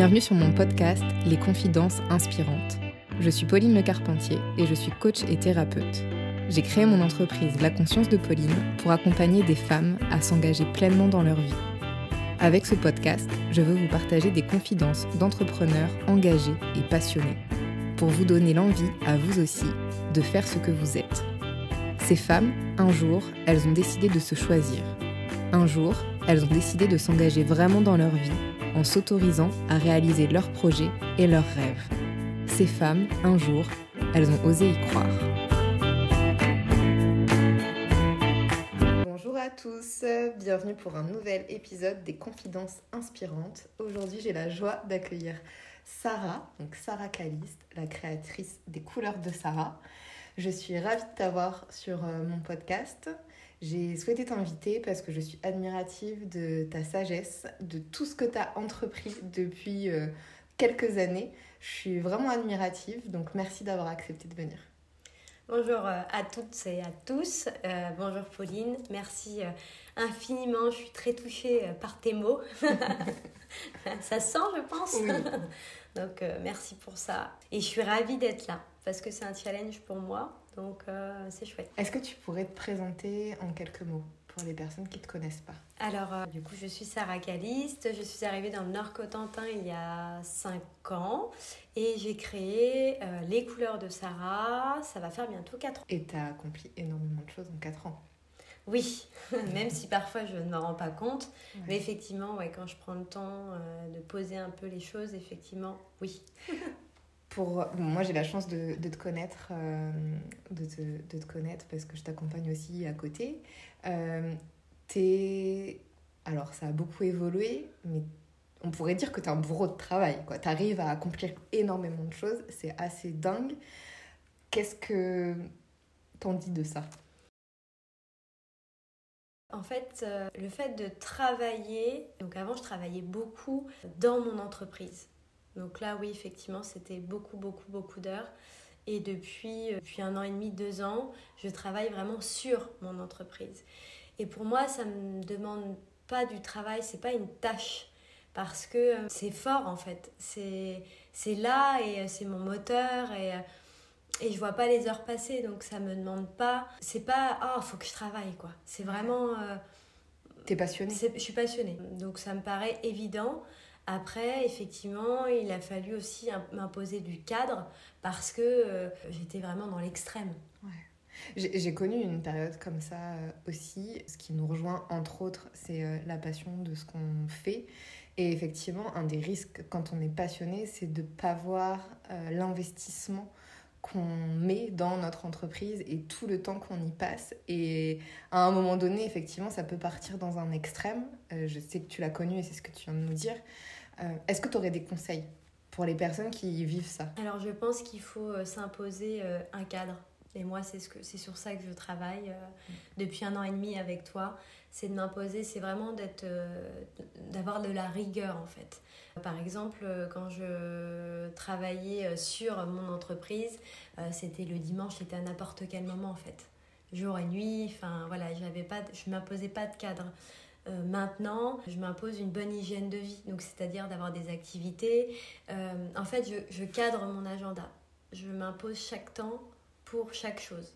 Bienvenue sur mon podcast Les Confidences Inspirantes. Je suis Pauline Le Carpentier et je suis coach et thérapeute. J'ai créé mon entreprise La Conscience de Pauline pour accompagner des femmes à s'engager pleinement dans leur vie. Avec ce podcast, je veux vous partager des confidences d'entrepreneurs engagés et passionnés pour vous donner l'envie, à vous aussi, de faire ce que vous êtes. Ces femmes, un jour, elles ont décidé de se choisir. Un jour, elles ont décidé de s'engager vraiment dans leur vie en s'autorisant à réaliser leurs projets et leurs rêves. Ces femmes, un jour, elles ont osé y croire. Bonjour à tous, bienvenue pour un nouvel épisode des Confidences inspirantes. Aujourd'hui, j'ai la joie d'accueillir Sarah, donc Sarah Caliste, la créatrice des couleurs de Sarah. Je suis ravie de t'avoir sur euh, mon podcast. J'ai souhaité t'inviter parce que je suis admirative de ta sagesse, de tout ce que tu as entrepris depuis euh, quelques années. Je suis vraiment admirative, donc merci d'avoir accepté de venir. Bonjour euh, à toutes et à tous. Euh, bonjour Pauline, merci infiniment. Je suis très touchée par tes mots. ça sent, je pense. donc merci pour ça. Et je suis ravie d'être là parce que c'est un challenge pour moi. Donc euh, c'est chouette. Est-ce que tu pourrais te présenter en quelques mots pour les personnes qui ne te connaissent pas? Alors, euh, du coup, je suis Sarah Caliste. Je suis arrivée dans le Nord-Cotentin il y a 5 ans et j'ai créé euh, Les couleurs de Sarah. Ça va faire bientôt 4 ans. Et tu as accompli énormément de choses en 4 ans. Oui, même si parfois je ne me rends pas compte. Mais effectivement, ouais, quand je prends le temps de poser un peu les choses, effectivement, oui. pour moi j'ai la chance de, de te connaître euh, de, te, de, te, connaître parce que je t'accompagne aussi à côté. Euh, alors ça a beaucoup évolué mais on pourrait dire que tu es un bourreau de travail quoi. Tu arrives à accomplir énormément de choses c'est assez dingue. Qu'est-ce que t'en dis de ça? En fait, euh, le fait de travailler, donc avant je travaillais beaucoup dans mon entreprise. Donc là, oui, effectivement, c'était beaucoup, beaucoup, beaucoup d'heures. Et depuis, euh, depuis un an et demi, deux ans, je travaille vraiment sur mon entreprise. Et pour moi, ça ne me demande pas du travail, c'est pas une tâche. Parce que euh, c'est fort en fait. C'est là et euh, c'est mon moteur et, et je vois pas les heures passer. Donc ça me demande pas. C'est pas, oh, faut que je travaille quoi. C'est vraiment. T'es passionnée Je suis passionnée. Donc ça me paraît évident. Après, effectivement, il a fallu aussi m'imposer du cadre parce que euh, j'étais vraiment dans l'extrême. J'ai connu une période comme ça euh, aussi. Ce qui nous rejoint, entre autres, c'est euh, la passion de ce qu'on fait. Et effectivement, un des risques quand on est passionné, c'est de ne pas voir l'investissement qu'on met dans notre entreprise et tout le temps qu'on y passe. Et à un moment donné, effectivement, ça peut partir dans un extrême. je sais que tu l'as connu et c'est ce que tu viens de nous dire. Euh, est-ce que tu aurais des conseils pour les personnes qui vivent ça? Alors je pense qu'il faut euh, s'imposer euh, un cadre. Et moi, c'est ce que, sur ça que je travaille depuis un an et demi avec toi. C'est de m'imposer, c'est vraiment d'être, d'avoir de la rigueur en fait. Par exemple, quand je travaillais sur mon entreprise, c'était le dimanche, c'était à n'importe quel moment en fait. Jour et nuit, enfin voilà, j'avais pas, je m'imposais pas de cadre. Euh, maintenant, je m'impose une bonne hygiène de vie, donc c'est-à-dire d'avoir des activités. Euh, en fait, je, je, cadre mon agenda. Je m'impose chaque temps pour chaque chose.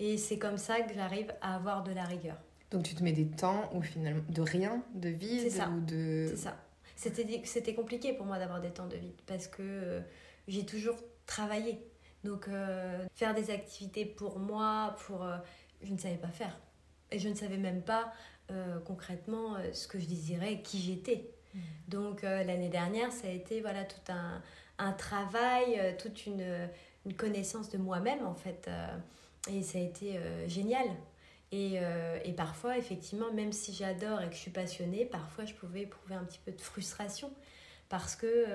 Et c'est comme ça que j'arrive à avoir de la rigueur. Donc tu te mets des temps ou finalement de rien, de vide ou de... C'est ça. C'était, c'était compliqué pour moi d'avoir des temps de vide parce que euh, j'ai toujours travaillé. Donc faire des activités pour moi, pour... je ne savais pas faire. Et je ne savais même pas euh, concrètement euh, ce que je désirais, qui j'étais. Mm. Donc euh, l'année dernière, ça a été voilà, tout un, un travail, toute une, une, connaissance de moi-même en fait. et ça a été génial. Et, et, parfois, effectivement, même si j'adore et que je suis passionnée, parfois je pouvais éprouver un petit peu de frustration parce que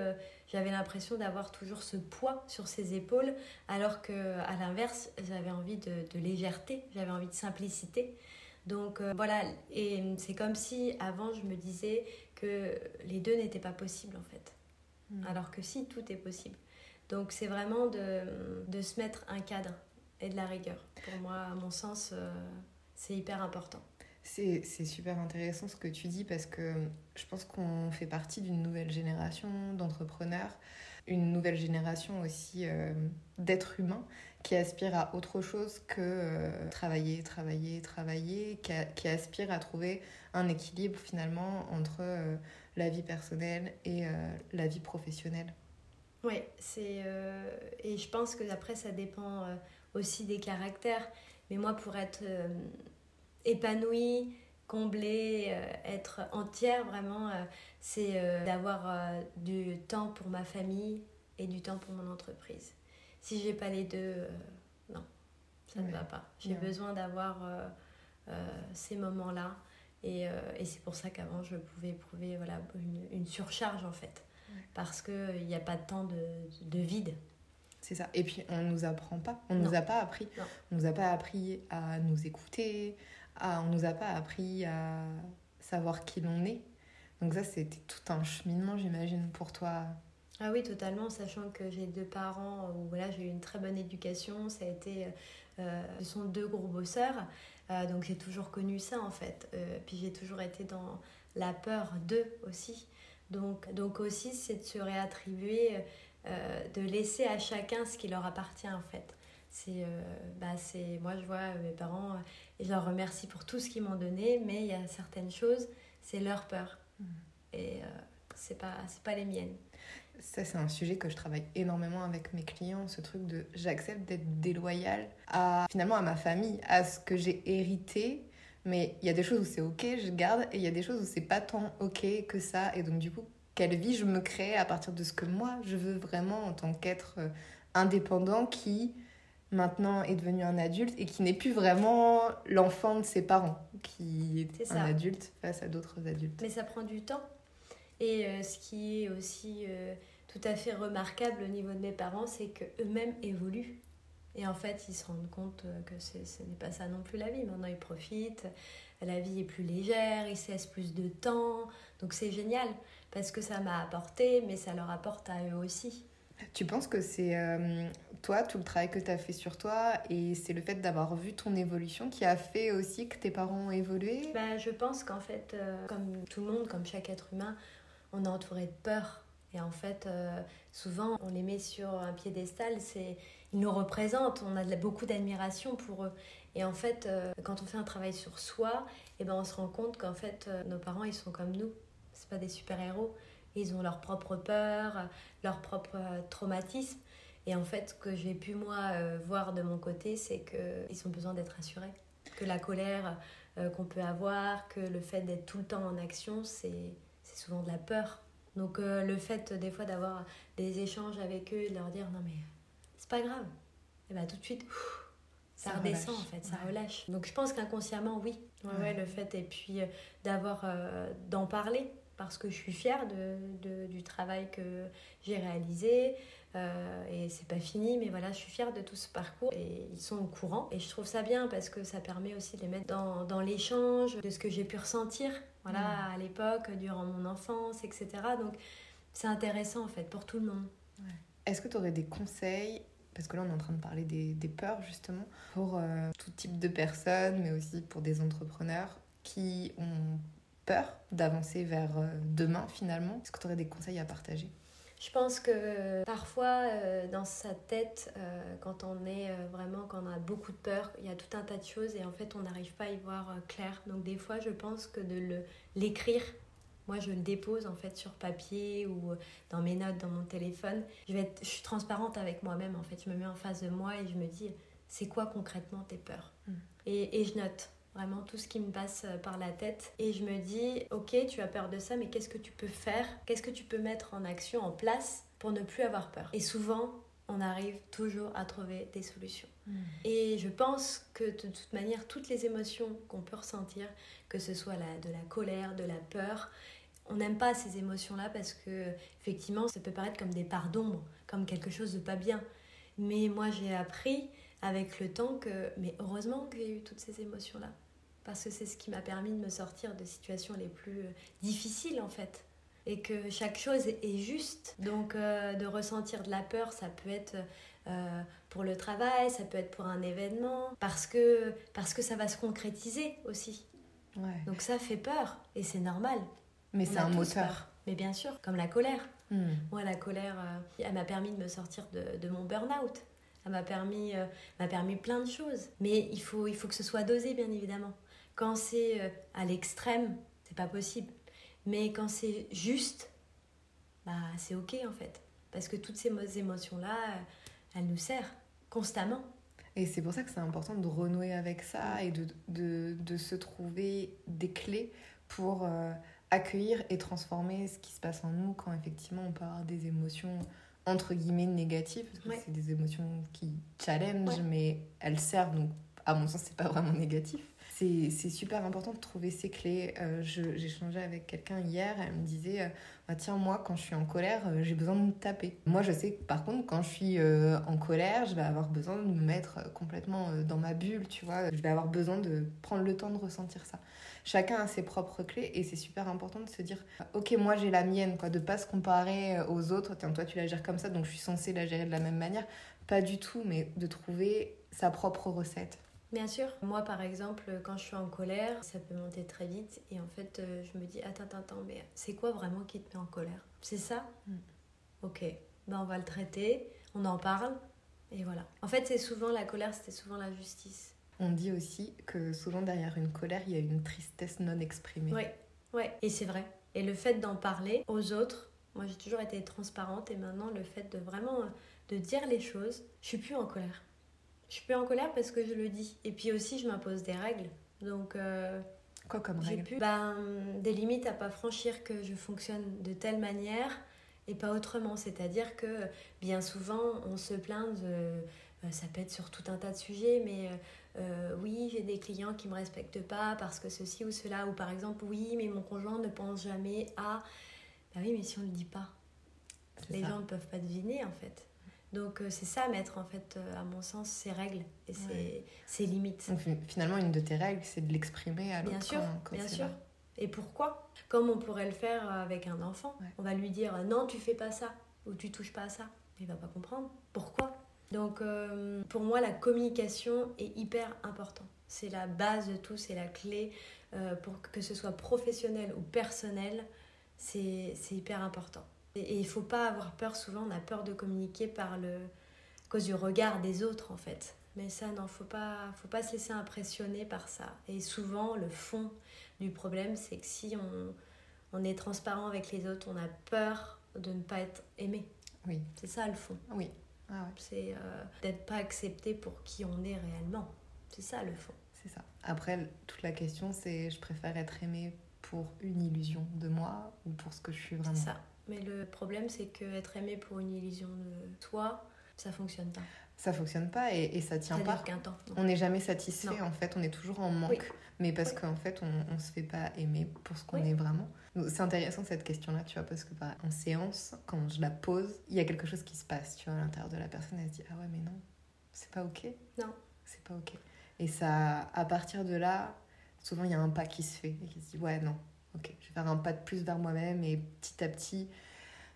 j'avais l'impression d'avoir toujours ce poids sur ses épaules, alors que à l'inverse, j'avais envie de, de légèreté, j'avais envie de simplicité. Donc euh, voilà, et c'est comme si avant je me disais que les deux n'étaient pas possibles en fait. Hmm. Alors que si, tout est possible. Donc c'est vraiment de, de, se mettre un cadre et de la rigueur. Pour moi, à mon sens, euh, c'est hyper important. C'est super intéressant ce que tu dis parce que je pense qu'on fait partie d'une nouvelle génération d'entrepreneurs, une nouvelle génération aussi euh, d'êtres humains qui aspirent à autre chose que euh, travailler, travailler, travailler, qui, qui, aspirent à trouver un équilibre finalement entre euh, la vie personnelle et la vie professionnelle. Oui, c'est et je pense que après ça dépend aussi des caractères. Mais moi, pour être épanouie, comblée, euh, être entière, vraiment, euh, c'est euh, d'avoir du temps pour ma famille et du temps pour mon entreprise. Si j'ai pas les deux, non, ça ne va pas. J'ai besoin d'avoir ces moments-là. Et, et c'est pour ça qu'avant, je pouvais éprouver voilà, une, une surcharge, en fait. Parce qu'il n'y a pas de temps de, de vide. C'est ça. Et puis, on ne nous apprend pas. On ne nous a pas appris. On nous a pas appris à nous écouter, ah, on nous a pas appris à savoir qui l'on est. Donc ça, c'était tout un cheminement, j'imagine, pour toi. Ah oui, totalement, sachant que j'ai deux parents où voilà, j'ai eu une très bonne éducation, ça a été, euh, ce sont deux gros bosseurs, euh, donc j'ai toujours connu ça en fait. Euh, puis j'ai toujours été dans la peur d'eux aussi. Donc, donc aussi, c'est de se réattribuer, de laisser à chacun ce qui leur appartient en fait. C'est, bah, c'est, moi je vois mes parents, et je leur remercie pour tout ce qu'ils m'ont donné, mais il y a certaines choses, c'est leur peur. Mm. Et euh, c'est pas, pas les miennes. Ça, c'est un sujet que je travaille énormément avec mes clients, ce truc de j'accepte d'être déloyale à finalement à ma famille, à ce que j'ai hérité. Mais il y a des choses où c'est ok, je garde, et il y a des choses où c'est pas tant ok que ça. Et donc, du coup, quelle vie je me crée à partir de ce que moi je veux vraiment en tant qu'être euh, indépendant qui maintenant est devenu un adulte et qui n'est plus vraiment l'enfant de ses parents, qui est, un adulte face à d'autres adultes. Mais ça prend du temps. Et euh, ce qui est aussi euh, tout à fait remarquable au niveau de mes parents, c'est qu'eux-mêmes évoluent. Et en fait, ils se rendent compte euh, que ce n'est pas ça non plus la vie. Maintenant, ils profitent, la vie est plus légère, ils se laissent plus de temps. Donc c'est génial, parce que ça m'a apporté, mais ça leur apporte à eux aussi. Tu penses que c'est euh, toi, tout le travail que tu as fait sur toi, et c'est le fait d'avoir vu ton évolution qui a fait aussi que tes parents ont évolué? Bah, Je pense qu'en fait, euh, comme tout le monde, comme chaque être humain, on est entouré de peur. Et en fait, euh, souvent, on les met sur un piédestal, c'est, ils nous représentent, on a beaucoup d'admiration pour eux. Et en fait, quand on fait un travail sur soi, et eh ben, on se rend compte qu'en fait, nos parents, ils sont comme nous. C'est pas des super-héros. Ils ont leurs propres peurs, leurs propres euh, traumatismes. Et en fait, ce que j'ai pu, moi, euh, voir de mon côté, c'est qu'ils ont besoin d'être rassurés. Que la colère euh, qu'on peut avoir, que le fait d'être tout le temps en action, c'est souvent de la peur. Donc le fait des fois d'avoir des échanges avec eux et de leur dire non mais c'est pas grave, et bien tout de suite, ça, redescend en fait, ça relâche. Donc je pense qu'inconsciemment oui, ouais, le fait et puis d'avoir d'en parler parce que je suis fière de, du travail que j'ai réalisé. Euh, et c'est pas fini, mais voilà, je suis fière de tout ce parcours et ils sont au courant. Et je trouve ça bien parce que ça permet aussi de les mettre dans, dans l'échange de ce que j'ai pu ressentir voilà, mm. à l'époque, durant mon enfance, etc. Donc c'est intéressant en fait pour tout le monde. Est-ce que tu aurais des conseils parce que là on est en train de parler des, des peurs justement, pour euh, tout type de personnes, mais aussi pour des entrepreneurs qui ont peur d'avancer vers euh, demain finalement? Est-ce que tu aurais des conseils à partager? Je pense que parfois, euh, dans sa tête, euh, quand on est vraiment, quand on a beaucoup de peur, il y a tout un tas de choses et en fait, on n'arrive pas à y voir clair. Donc, des fois, je pense que de l'écrire, moi, je le dépose en fait sur papier ou dans mes notes, dans mon téléphone. Je, vais être, je suis transparente avec moi-même en fait. Je me mets en face de moi et je me dis, c'est quoi concrètement tes peurs? Mm. et, et je note vraiment tout ce qui me passe euh, par la tête. Et je me dis, ok, tu as peur de ça, mais qu'est-ce que tu peux faire? Qu'est-ce que tu peux mettre en action, en place pour ne plus avoir peur? Et souvent, on arrive toujours à trouver des solutions. Hmm. Et je pense que de toute manière, toutes les émotions qu'on peut ressentir, que ce soit la, de la colère, de la peur, on n'aime pas ces émotions-là parce que effectivement, ça peut paraître comme des parts d'ombre, comme quelque chose de pas bien. Mais moi, j'ai appris avec le temps que, mais heureusement que j'ai eu toutes ces émotions-là. Parce que c'est ce qui m'a permis de me sortir de situations les plus euh, difficiles en fait. Et que chaque chose est juste. Donc euh, de ressentir de la peur, ça peut être euh, pour le travail, ça peut être pour un événement, parce que, parce que ça va se concrétiser aussi. Donc ça fait peur et c'est normal. Mais c'est un moteur. Mais bien sûr, comme la colère. Hmm. Moi, la colère, euh, elle m'a permis de me sortir de, de mon burn-out. Elle m'a permis, euh, permis plein de choses. Mais il faut, il faut que ce soit dosé, bien évidemment. Quand c'est euh, à l'extrême, c'est pas possible. Mais quand c'est juste, bah, c'est ok en fait. Parce que toutes ces émotions-là, elles nous servent constamment. Et c'est pour ça que c'est important de renouer avec ça et de, de, de se trouver des clés pour accueillir et transformer ce qui se passe en nous quand effectivement on peut avoir des émotions entre guillemets négatives. C'est des émotions qui challenge, mais elles servent, donc à mon sens, c'est pas vraiment négatif. C'est super important de trouver ces clés. Euh, changé avec quelqu'un hier, elle me disait euh, bah, Tiens, moi, quand je suis en colère, euh, j'ai besoin de me taper. Moi, je sais que par contre, quand je suis euh, en colère, je vais avoir besoin de me mettre complètement dans ma bulle, tu vois. Je vais avoir besoin de prendre le temps de ressentir ça chacun a ses propres clés et c'est super important de se dire ok moi j'ai la mienne quoi de pas se comparer aux autres tiens toi tu la gères comme ça donc je suis censée la gérer de la même manière pas du tout mais de trouver sa propre recette Bien sûr. Moi, par exemple, quand je suis en colère, ça peut monter très vite. Et en fait, euh, je me dis, attends, attends, attends, mais c'est quoi vraiment qui te met en colère? C'est ça? Mm. Ok. Ben, on va le traiter, on en parle, et voilà. En fait, c'est souvent la colère, c'était souvent la justice. On dit aussi que souvent derrière une colère, il y a une tristesse non exprimée. Oui, ouais. et c'est vrai. Et le fait d'en parler aux autres, moi j'ai toujours été transparente et maintenant le fait de vraiment de dire les choses, je suis plus en colère. Je suis plus en colère parce que je le dis. Et puis aussi, je m'impose des règles. Donc. Euh, Quoi comme règle plus, ben, Des limites à pas franchir que je fonctionne de telle manière et pas autrement. C'est-à-dire que bien souvent, on se plaint de. Euh, ça peut être sur tout un tas de sujets, mais euh, oui, j'ai des clients qui me respectent pas parce que ceci ou cela, ou par exemple, oui, mais mon conjoint ne pense jamais à. Bah oui, mais si on ne le dit pas, les gens ne peuvent pas deviner en fait. Donc euh, c'est ça mettre en fait, euh, à mon sens, ses règles et ses, limites. Donc, finalement, une de tes règles, c'est de l'exprimer à l'autre. Bien sûr, bien sûr. Et pourquoi? Comme on pourrait le faire avec un enfant. On va lui dire non, tu fais pas ça ou tu touches pas à ça. Il va pas comprendre. Pourquoi? Donc euh, pour moi, la communication est hyper important. C'est la base de tout, c'est la clé euh, pour que ce soit professionnel ou personnel. C'est hyper important. Et, il ne faut pas avoir peur, souvent on a peur de communiquer par le, à cause du regard des autres en fait. Mais ça, non, faut pas, faut pas se laisser impressionner par ça. Et souvent, le fond du problème, c'est que si on, on est transparent avec les autres, on a peur de ne pas être aimé. Oui. C'est ça le fond. Oui. Ah c'est euh, d'être pas accepté pour qui on est réellement. C'est ça le fond. C'est ça. Après, toute la question, c'est je préfère être aimé pour une illusion de moi ou pour ce que je suis vraiment. C'est ça. Mais le problème, c'est que être aimé pour une illusion de toi, ça fonctionne pas. Ça fonctionne pas et, et ça tient ça pas. Temps, on n'est jamais satisfait en fait, on est toujours en manque, mais parce qu'en fait, on, on se fait pas aimer pour ce qu'on est vraiment. C'est intéressant cette question-là, tu vois, parce que bah, en séance, quand je la pose, il y a quelque chose qui se passe, tu vois, à l'intérieur de la personne, elle se dit Ah ouais, mais non, c'est pas ok. Non. C'est pas ok. Et ça, à partir de là, souvent il y a un pas qui se fait et qui se dit Ouais, non, ok, je vais faire un pas de plus vers moi-même et petit à petit,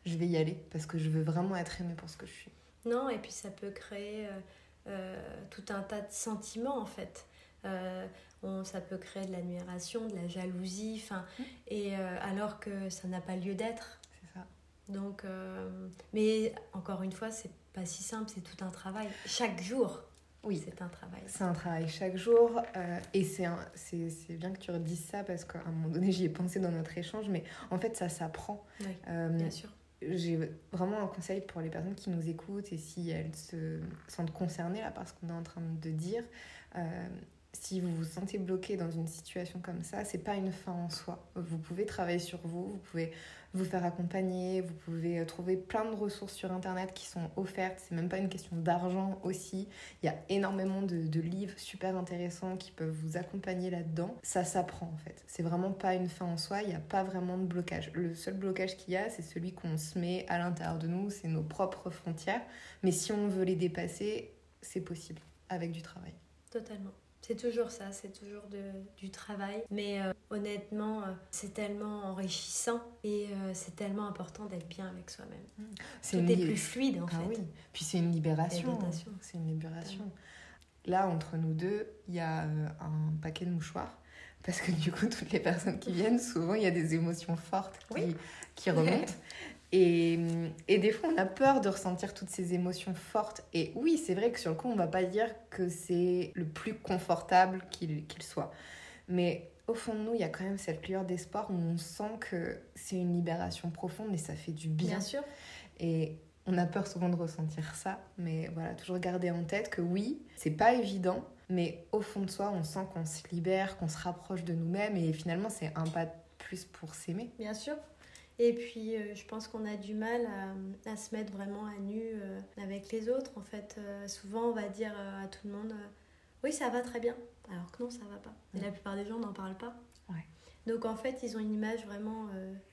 je vais y aller parce que je veux vraiment être aimée pour ce que je suis. Non, et puis ça peut créer euh, euh, tout un tas de sentiments en fait. Euh, ça peut créer de l'admiration, de la jalousie, enfin, mmh. et euh, alors que ça n'a pas lieu d'être. C'est ça. Donc, mais encore une fois, c'est pas si simple, c'est tout un travail. Chaque jour, oui, c'est un travail. C'est un travail chaque jour. Euh, et c'est bien que tu redises ça parce qu'à un moment donné, j'y ai pensé dans notre échange, mais en fait, ça s'apprend. Oui, bien sûr. J'ai vraiment un conseil pour les personnes qui nous écoutent et si elles se sentent concernées là, par ce qu'on est en train de dire si vous vous sentez bloqué dans une situation comme ça, c'est pas une fin en soi. Vous pouvez travailler sur vous, vous pouvez vous faire accompagner, vous pouvez euh, trouver plein de ressources sur internet qui sont offertes. C'est même pas une question d'argent aussi. Il y a énormément de, de, livres super intéressants qui peuvent vous accompagner là-dedans. Ça s'apprend en fait. C'est vraiment pas une fin en soi. Il n'y a pas vraiment de blocage. Le seul blocage qu'il y a, c'est celui qu'on se met à l'intérieur de nous. C'est nos propres frontières. Mais si on veut les dépasser, c'est possible avec du travail. Totalement. C'est toujours ça, c'est toujours de, du travail. Mais euh, honnêtement, euh, c'est tellement enrichissant et euh, c'est tellement important d'être bien avec soi-même. Mmh. C'est Tout est plus fluide en ah fait. Oui. Puis c'est une libération. C'est une libération. Là, entre nous deux, il y a un paquet de mouchoirs Parce que du coup, toutes les personnes qui viennent, souvent, il y a des émotions fortes qui, Oui. qui remontent. Et, et des fois, on a peur de ressentir toutes ces émotions fortes. Et oui, c'est vrai que sur le coup, on va pas dire que c'est le plus confortable qu'il soit. Mais au fond de nous, il y a quand même cette lueur d'espoir où on sent que c'est une libération profonde et ça fait du bien. Bien sûr. Et on a peur souvent de ressentir ça, mais voilà, toujours garder en tête que oui, c'est pas évident, mais au fond de soi, on sent qu'on se libère, qu'on se rapproche de nous-mêmes, et finalement, c'est un pas de plus pour s'aimer. Bien sûr. Et puis, euh, je pense qu'on a du mal à, à se mettre vraiment à nu euh, avec les autres. En fait, Euh, souvent, on va dire à tout le monde Oui, ça va très bien. Alors que non, ça va pas. Et Mm. la plupart des gens n'en parlent pas. Ouais. Donc, en fait, ils ont une image vraiment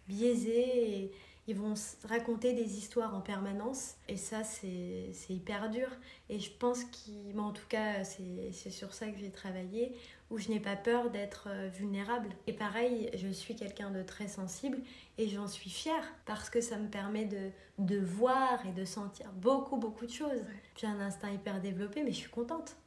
biaisée et ils vont raconter des histoires en permanence. Et ça, c'est hyper dur. Et je pense qu'il. Moi, en tout cas, c'est sur ça que j'ai travaillé, où je n'ai pas peur d'être euh, vulnérable. Et pareil, je suis quelqu'un de très sensible et j'en suis fière parce que ça me permet de, de voir et de sentir beaucoup, beaucoup de choses. J'ai un instinct hyper développé, mais je suis contente.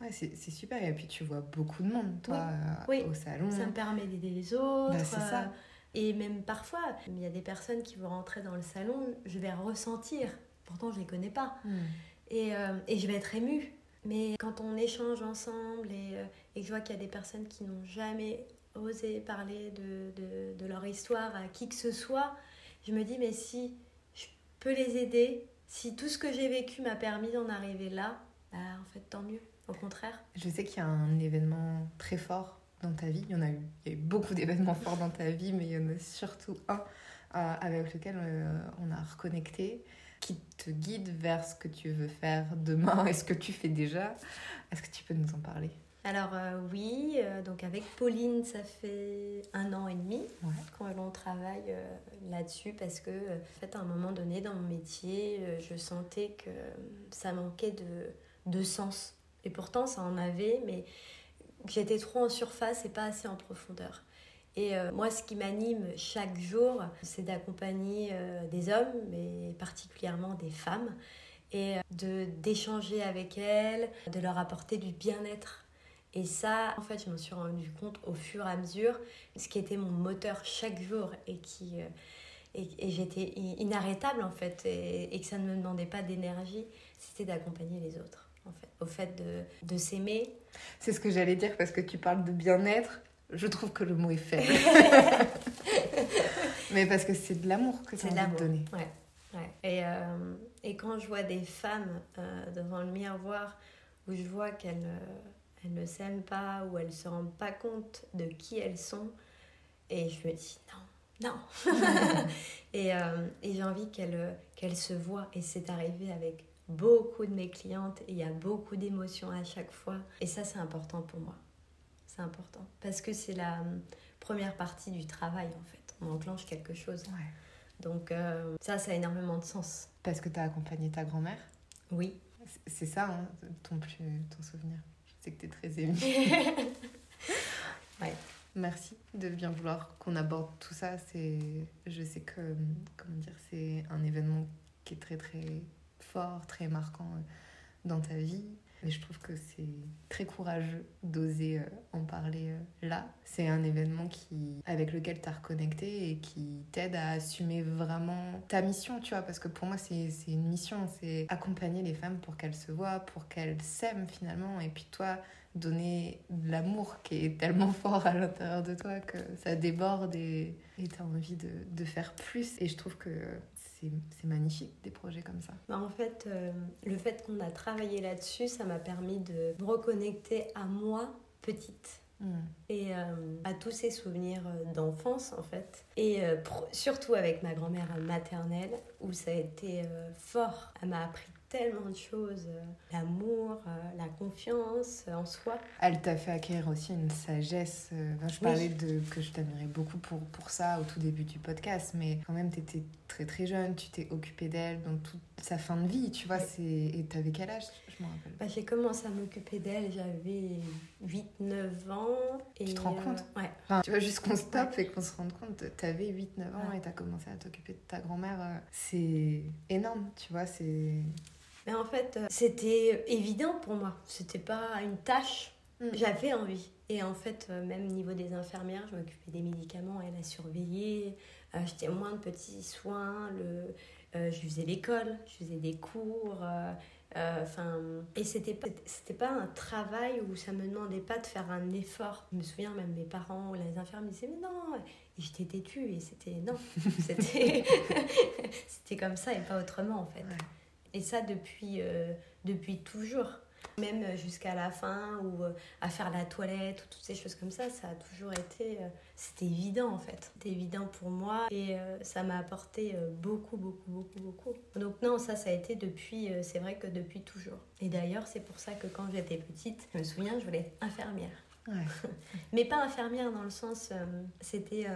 Ouais, c'est super, et puis tu vois beaucoup de monde, toi, euh, Oui. au salon. Ça me permet d'aider les autres. Bah, c'est ça. Et même parfois, il y a des personnes qui vont rentrer dans le salon, je vais ressentir. Pourtant, je les connais pas. Hmm. Et, euh, et je vais être émue. Mais quand on échange ensemble et, euh, et que je vois qu'il y a des personnes qui n'ont jamais osé parler de, de, de leur histoire à qui que ce soit, je me dis, mais si je peux les aider, si tout ce que j'ai vécu m'a permis d'en arriver là, bah, en fait, tant mieux. Au contraire. Je sais qu'il y a un événement très fort dans ta vie. Il y en a eu, il y a eu beaucoup d'événements forts dans ta vie, mais il y en a surtout un euh, avec lequel euh, on a reconnecté, qui te guide vers ce que tu veux faire demain et ce que tu fais déjà. Est-ce que tu peux nous en parler? Alors euh, oui, donc avec Pauline, ça fait un an et demi Ouais. quand l'on travaille là-dessus parce que en fait à un moment donné dans mon métier, je sentais que ça manquait de, de sens. Et pourtant ça en avait, mais j'étais trop en surface et pas assez en profondeur. Et euh, moi, ce qui m'anime chaque jour, c'est d'accompagner euh, des hommes, mais particulièrement des femmes, et euh, de d'échanger avec elles, de leur apporter du bien-être. Et ça, en fait, je m'en suis rendu compte au fur et à mesure, ce qui était mon moteur chaque jour et qui et, j'étais inarrêtable en fait, et, et que ça ne me demandait pas d'énergie, c'était d'accompagner les autres. En fait, au fait de, de s'aimer. C'est ce que j'allais dire parce que tu parles de bien-être. Je trouve que le mot est faible. mais parce que c'est de l'amour que tu as envie de donner. Ouais, ouais. Et, euh, et quand je vois des femmes euh, devant le miroir où je vois qu'elles euh, elles ne s'aiment pas ou elles ne se rendent pas compte de qui elles sont, et je me dis non, non. et et j'ai envie qu'elles qu'elles se voient. Et c'est arrivé avec beaucoup de mes clientes et il y a beaucoup d'émotions à chaque fois. Et ça, c'est important pour moi. C'est important. Parce que c'est la euh, première partie du travail en fait. On enclenche quelque chose. Ouais. Donc euh, ça, ça a énormément de sens. Parce que tu as accompagné ta grand-mère? Oui. C'est- C'est ça, hein, ton, plus, ton souvenir. Je sais que tu es très émue. Ouais. Merci de bien vouloir qu'on aborde tout ça. C'est, je sais que comment dire, c'est un événement qui est très très fort, très marquant euh, dans ta vie. Mais je trouve que c'est très courageux d'oser euh, en parler euh, là. C'est un événement qui, avec lequel tu as reconnecté et qui t'aide à assumer vraiment ta mission, tu vois. Parce que pour moi, c'est une mission. C'est accompagner les femmes pour qu'elles se voient, pour qu'elles s'aiment finalement. Et puis toi, donner l'amour qui est tellement fort à l'intérieur de toi que ça déborde et tu as envie de, de faire plus. Et je trouve que c'est magnifique des projets comme ça. Bah, en fait, euh, le fait qu'on a travaillé là-dessus, ça m'a permis de me reconnecter à moi petite Hmm. et euh, à tous ces souvenirs euh, d'enfance en fait. Et euh, surtout avec ma grand-mère maternelle où ça a été fort. Elle m'a appris tellement de choses, euh, l'amour, euh, la confiance en soi. Elle t'a fait acquérir aussi une sagesse. euh, enfin, je Oui. parlais de que je t'admirais beaucoup pour, pour ça au tout début du podcast, mais quand même, tu étais très très jeune, tu t'es occupée d'elle dans toute sa fin de vie, tu vois. C'est Et t'avais quel âge Je me rappelle. Bah, j'ai commencé à m'occuper d'elle, j'avais 8-9 ans. Et, Tu te rends compte euh, Ouais. Enfin, tu vois, juste qu'on stoppe et qu'on se rende compte, t'avais 8-9 ans Ouais. et t'as commencé à t'occuper de ta grand-mère. euh, C'est énorme, tu vois, c'est... Mais en fait, euh, c'était évident pour moi. C'était pas une tâche. Mm. J'avais envie. Et en fait, euh, même au niveau des infirmières, je m'occupais des médicaments, elle a surveillé, euh, j'étais moins de petits soins, le, euh, je faisais l'école, je faisais des cours. Enfin, et c'était pas, c'était pas un travail où ça me demandait pas de faire un effort. Je me souviens même mes parents ou les infirmières me disaient mais non, et j'étais têtue et c'était non, c'était c'était comme ça et pas autrement en fait. Et ça depuis depuis toujours même jusqu'à la fin ou euh, à faire la toilette ou toutes ces choses comme ça, ça a toujours été, euh, c'était évident en fait, c'était évident pour moi et euh, ça m'a apporté beaucoup, beaucoup, beaucoup, beaucoup. Donc non, ça, ça a été depuis, c'est vrai que depuis toujours. Et d'ailleurs, c'est pour ça que quand j'étais petite, je me souviens, je voulais être infirmière. Mais pas infirmière dans le sens, c'était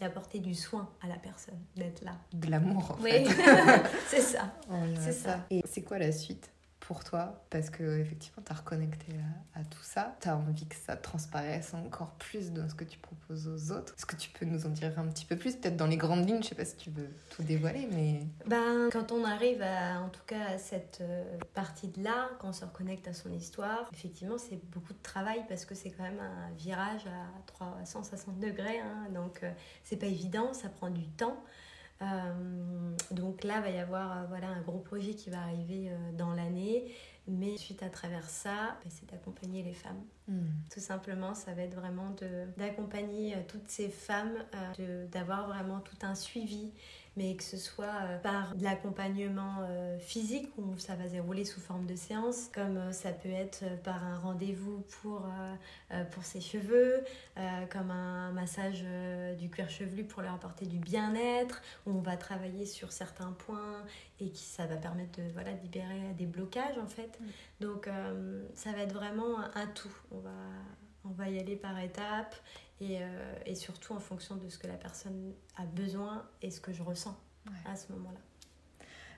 d'apporter du soin à la personne, d'être là. De l'amour, en oui. c'est ça. c'est ça. Et c'est quoi la suite? Pour toi parce que effectivement tu as reconnecté à, tout ça. Tu as envie que ça transparaisse encore plus dans ce que tu proposes aux autres. Est-ce que tu peux nous en dire un petit peu plus peut-être dans les grandes lignes? Je sais pas si tu veux tout dévoiler mais ben quand on arrive à en tout cas à cette euh, partie de là quand on se reconnecte à son histoire effectivement c'est beaucoup de travail parce que c'est quand même un virage à 360 degrés hein, donc euh, c'est pas évident ça prend du temps donc là, il va y avoir euh, voilà, un gros projet qui va arriver euh, dans l'année. Mais suite à travers ça, bah, c'est d'accompagner les femmes. Hmm. Tout simplement, ça va être vraiment d'accompagner toutes ces femmes, d'avoir vraiment tout un suivi mais que ce soit euh, par de l'accompagnement euh, physique où ça va se dérouler sous forme de séance, comme euh, ça peut être par un rendez-vous pour, pour ses cheveux, comme un massage du cuir chevelu pour leur apporter du bien-être, où on va travailler sur certains points et qui ça va permettre de voilà, libérer des blocages en fait. Donc ça va être vraiment un tout. On va, on va y aller par étapes euh, et, surtout en fonction de ce que la personne a besoin et ce que je ressens à ce moment-là.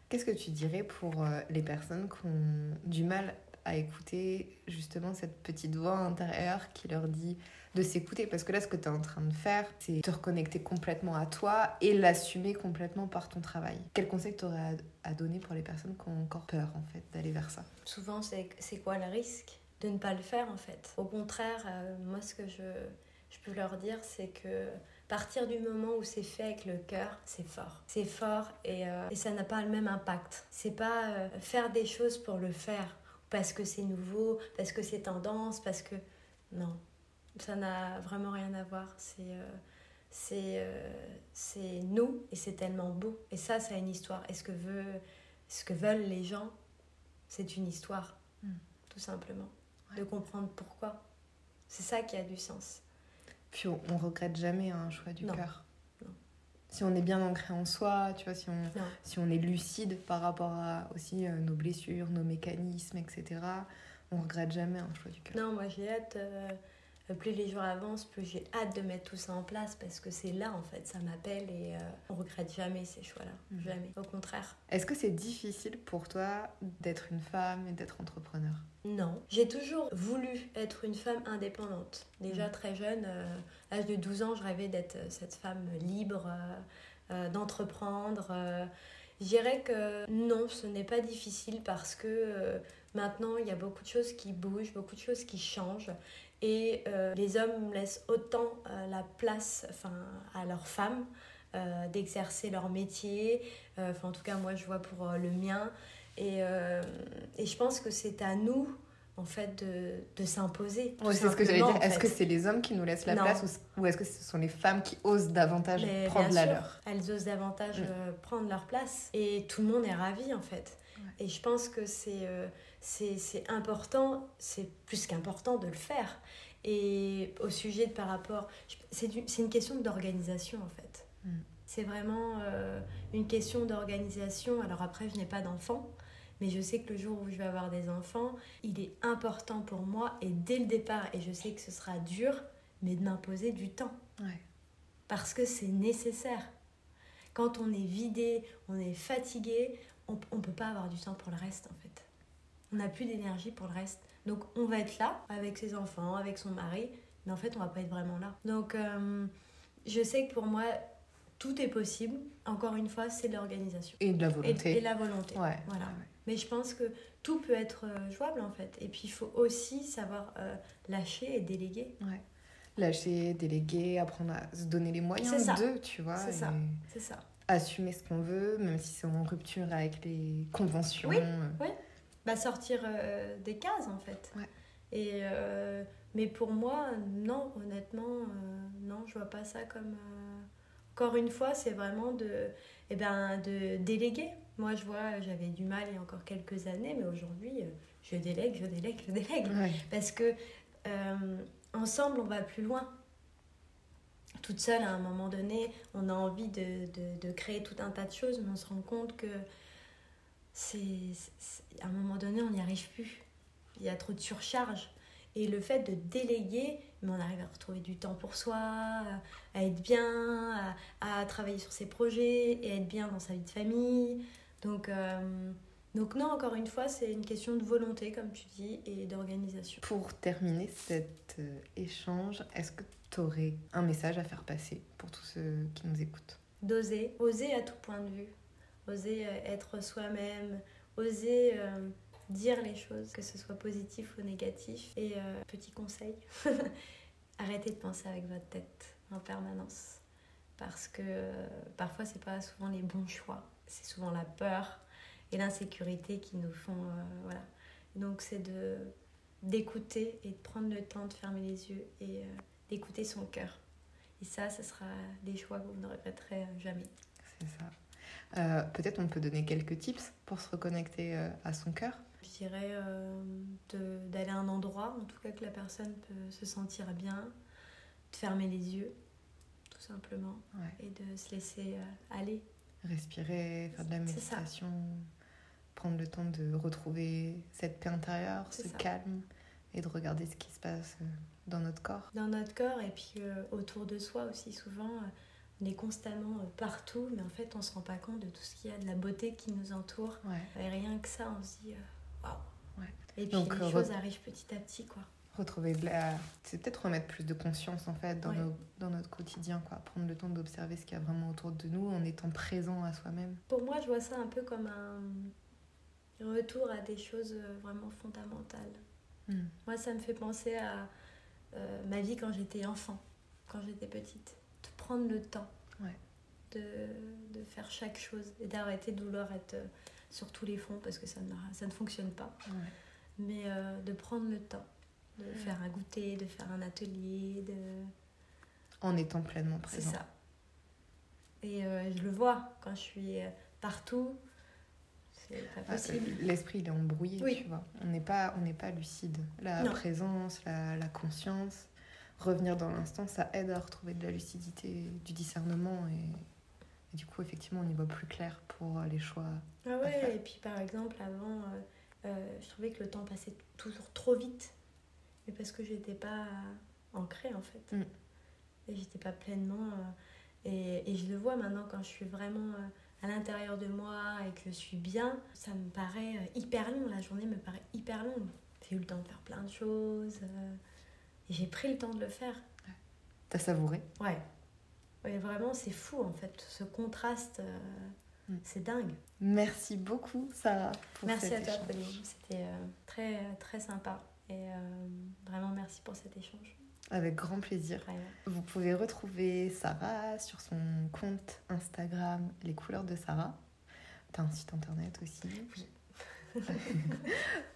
Qu'est-ce que tu dirais pour euh, les personnes qui ont du mal à écouter justement cette petite voix intérieure qui leur dit de s'écouter? Parce que là ce que tu es en train de faire c'est te reconnecter complètement à toi et l'assumer complètement par ton travail. Quel conseil tu aurais à donner pour les personnes qui ont encore peur en fait d'aller vers ça? Souvent c'est quoi le risque? De ne pas le faire en fait. Au contraire, euh, moi ce que je je peux leur dire, c'est que partir du moment où c'est fait avec le cœur, c'est fort. C'est fort et, euh, et ça n'a pas le même impact. C'est pas euh, faire des choses pour le faire, parce que c'est nouveau, parce que c'est tendance, parce que. Non, ça n'a vraiment rien à voir. C'est. Euh, c'est c'est nous et c'est tellement beau. Et ça, ça a une histoire. Et ce que, veut, ce que veulent les gens, c'est une histoire, hmm. tout simplement. De comprendre pourquoi. C'est ça qui a du sens. Puis on, on regrette jamais un choix du cœur. Si on est bien ancré en soi, tu vois, si on, si on est lucide par rapport à aussi euh, nos blessures, nos mécanismes, etc., on regrette jamais un choix du cœur. Non, moi j'ai hâte. Euh, plus les jours avancent, plus j'ai hâte de mettre tout ça en place parce que c'est là en fait, ça m'appelle et euh, on regrette jamais ces choix-là, mhm. jamais, au contraire. Est-ce que c'est difficile pour toi d'être une femme et d'être entrepreneur? Non, j'ai toujours voulu être une femme indépendante. Déjà mhm. très jeune, euh, à l'âge de 12 ans, je rêvais d'être cette femme libre, d'entreprendre. Je dirais que non, ce n'est pas difficile parce que maintenant il y a beaucoup de choses qui bougent, beaucoup de choses qui changent et euh, les hommes laissent autant euh, la place enfin, à leurs femmes euh, d'exercer leur métier. Enfin, en tout cas, moi, je vois pour le mien. Et, et je pense que c'est à nous, en fait, de, de s'imposer. c'est ce que j'allais dire. Est-ce que c'est les hommes qui nous laissent la place ou, est-ce que ce sont les femmes qui osent davantage prendre la leur? Elles osent davantage mm. prendre leur place. Et tout le monde est ravi, en fait. Et je pense que c'est c'est important, c'est plus qu'important de le faire. Et au sujet de par rapport, c'est une question d'organisation en fait. Mm. C'est vraiment euh, une question d'organisation. Alors après, je n'ai pas d'enfants, mais je sais que le jour où je vais avoir des enfants, il est important pour moi, et dès le départ, et je sais que ce sera dur, mais de m'imposer du temps. Parce que c'est nécessaire. Quand on est vidé, on est fatigué, on ne peut pas avoir du temps pour le reste en fait on n'a plus d'énergie pour le reste. Donc on va être là avec ses enfants, avec son mari, mais en fait on va pas être vraiment là. Donc euh, je sais que pour moi tout est possible. Encore une fois, c'est l'organisation. Et de la volonté. Et, la volonté. Ouais. Voilà. Mais je pense que tout peut être euh, jouable en fait. Et puis il faut aussi savoir euh, lâcher et déléguer. Ouais. Lâcher, déléguer, apprendre à se donner les moyens d'eux, tu vois. C'est ça. C'est ça. Assumer ce qu'on veut, même si c'est en rupture avec les conventions. Oui, oui. Bah, sortir euh, des cases en fait. Ouais. Et, mais pour moi, non, honnêtement, non, je vois pas ça comme. Encore une fois, c'est vraiment de, eh ben, de déléguer moi, je vois, j'avais du mal il y a encore quelques années, mais aujourd'hui, euh, je délègue, je délègue, je délègue. Parce que euh, ensemble, on va plus loin. Toute seule, à un moment donné, on a envie de, de, de, créer tout un tas de choses, mais on se rend compte que c'est, à un moment donné, on n'y arrive plus. Il y a trop de surcharge. Et le fait de déléguer, mais on arrive à retrouver du temps pour soi, à être bien, à, à travailler sur ses projets et être bien dans sa vie de famille. Donc, euh, donc non, encore une fois, c'est une question de volonté, comme tu dis, et d'organisation. Pour terminer cet euh, échange, est-ce que tu aurais un message à faire passer pour tous ceux qui nous écoutent? D'oser, oser à tout point de vue, oser euh, être soi-même, oser dire les choses, que ce soit positif ou négatif. Et petit conseil, arrêtez de penser avec votre tête en permanence. Parce que parfois, c'est pas souvent les bons choix c'est souvent la peur et l'insécurité qui nous font. Euh, voilà. Donc, c'est de d'écouter et de prendre le temps de fermer les yeux et euh, d'écouter son cœur. Et ça, ce sera des choix que vous ne regretterez jamais. C'est ça. Euh, peut-être on peut donner quelques tips pour se reconnecter à son cœur. Je dirais d'aller à un endroit, en tout cas que la personne peut se sentir bien, de fermer les yeux, tout simplement, et de se laisser aller respirer, faire de la méditation, prendre le temps de retrouver cette paix intérieure, ce calme et de regarder ce qui se passe euh, dans notre corps. Dans notre corps et puis euh, autour de soi aussi souvent. Euh, on est constamment partout, mais en fait on se rend pas compte de tout ce qu'il y a, de la beauté qui nous entoure. Et rien que ça, on se dit waouh. Et puis les choses arrivent petit à petit quoi retrouver de la... C'est peut-être remettre plus de conscience en fait dans, nos, dans notre quotidien, quoi. Prendre le temps d'observer ce qu'il y a vraiment autour de nous en étant présent à soi-même. Pour moi, je vois ça un peu comme un retour à des choses euh, vraiment fondamentales. Hmm. Moi, ça me fait penser à euh, ma vie quand j'étais enfant, quand j'étais petite. Prendre le temps de, de, faire chaque chose et d'arrêter de vouloir être euh, sur tous les fonds parce que ça ne, ça ne fonctionne pas. Mais de prendre le temps de faire un goûter, de faire un atelier, de... En étant pleinement présent. C'est ça. Et euh, je le vois quand je suis euh, partout. C'est pas ah. L'esprit, il est embrouillé, tu vois. On n'est pas, on pas lucide. La présence, la, la, conscience, revenir dans l'instant, ça aide à retrouver de la lucidité, du discernement et, du coup, effectivement, on y voit plus clair pour les choix. Ah ouais, et puis par exemple, avant, euh, je trouvais que le temps passait toujours trop vite mais parce que j'étais pas ancrée en fait. Mm. Et j'étais pas pleinement. Euh, et, et, je le vois maintenant quand je suis vraiment euh, à l'intérieur de moi et que je suis bien, ça me paraît euh, hyper long. La journée me paraît hyper longue. J'ai eu le temps de faire plein de choses. Et j'ai pris le temps de le faire. T'as savouré Ouais. Ouais, vraiment, c'est fou en fait. Ce contraste, mm. c'est dingue. Merci beaucoup, Sarah. Merci à toi, Pauline. C'était très, très sympa. Et euh, vraiment, merci pour cet échange. Avec grand plaisir. Vous pouvez retrouver Sarah sur son compte Instagram Les couleurs de Sarah. Tu as un site internet aussi. Oui.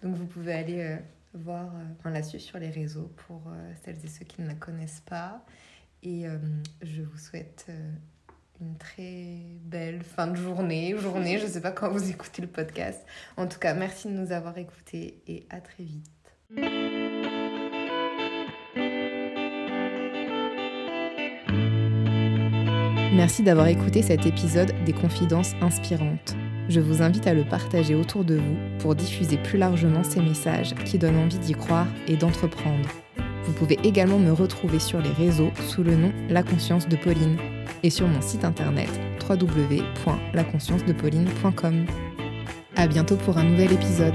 Donc vous pouvez aller euh, voir euh, enfin, là-dessus sur les réseaux pour celles et ceux qui ne la connaissent pas. Et je vous souhaite une très belle fin de journée, journée, je ne sais pas quand vous écoutez le podcast. En tout cas, merci de nous avoir écoutés et à très vite. Merci d'avoir écouté cet épisode des Confidences inspirantes. Je vous invite à le partager autour de vous pour diffuser plus largement ces messages qui donnent envie d'y croire et d'entreprendre. Vous pouvez également me retrouver sur les réseaux sous le nom La Conscience de Pauline et sur mon site internet www.laconsciencedePauline.com. À bientôt pour un nouvel épisode.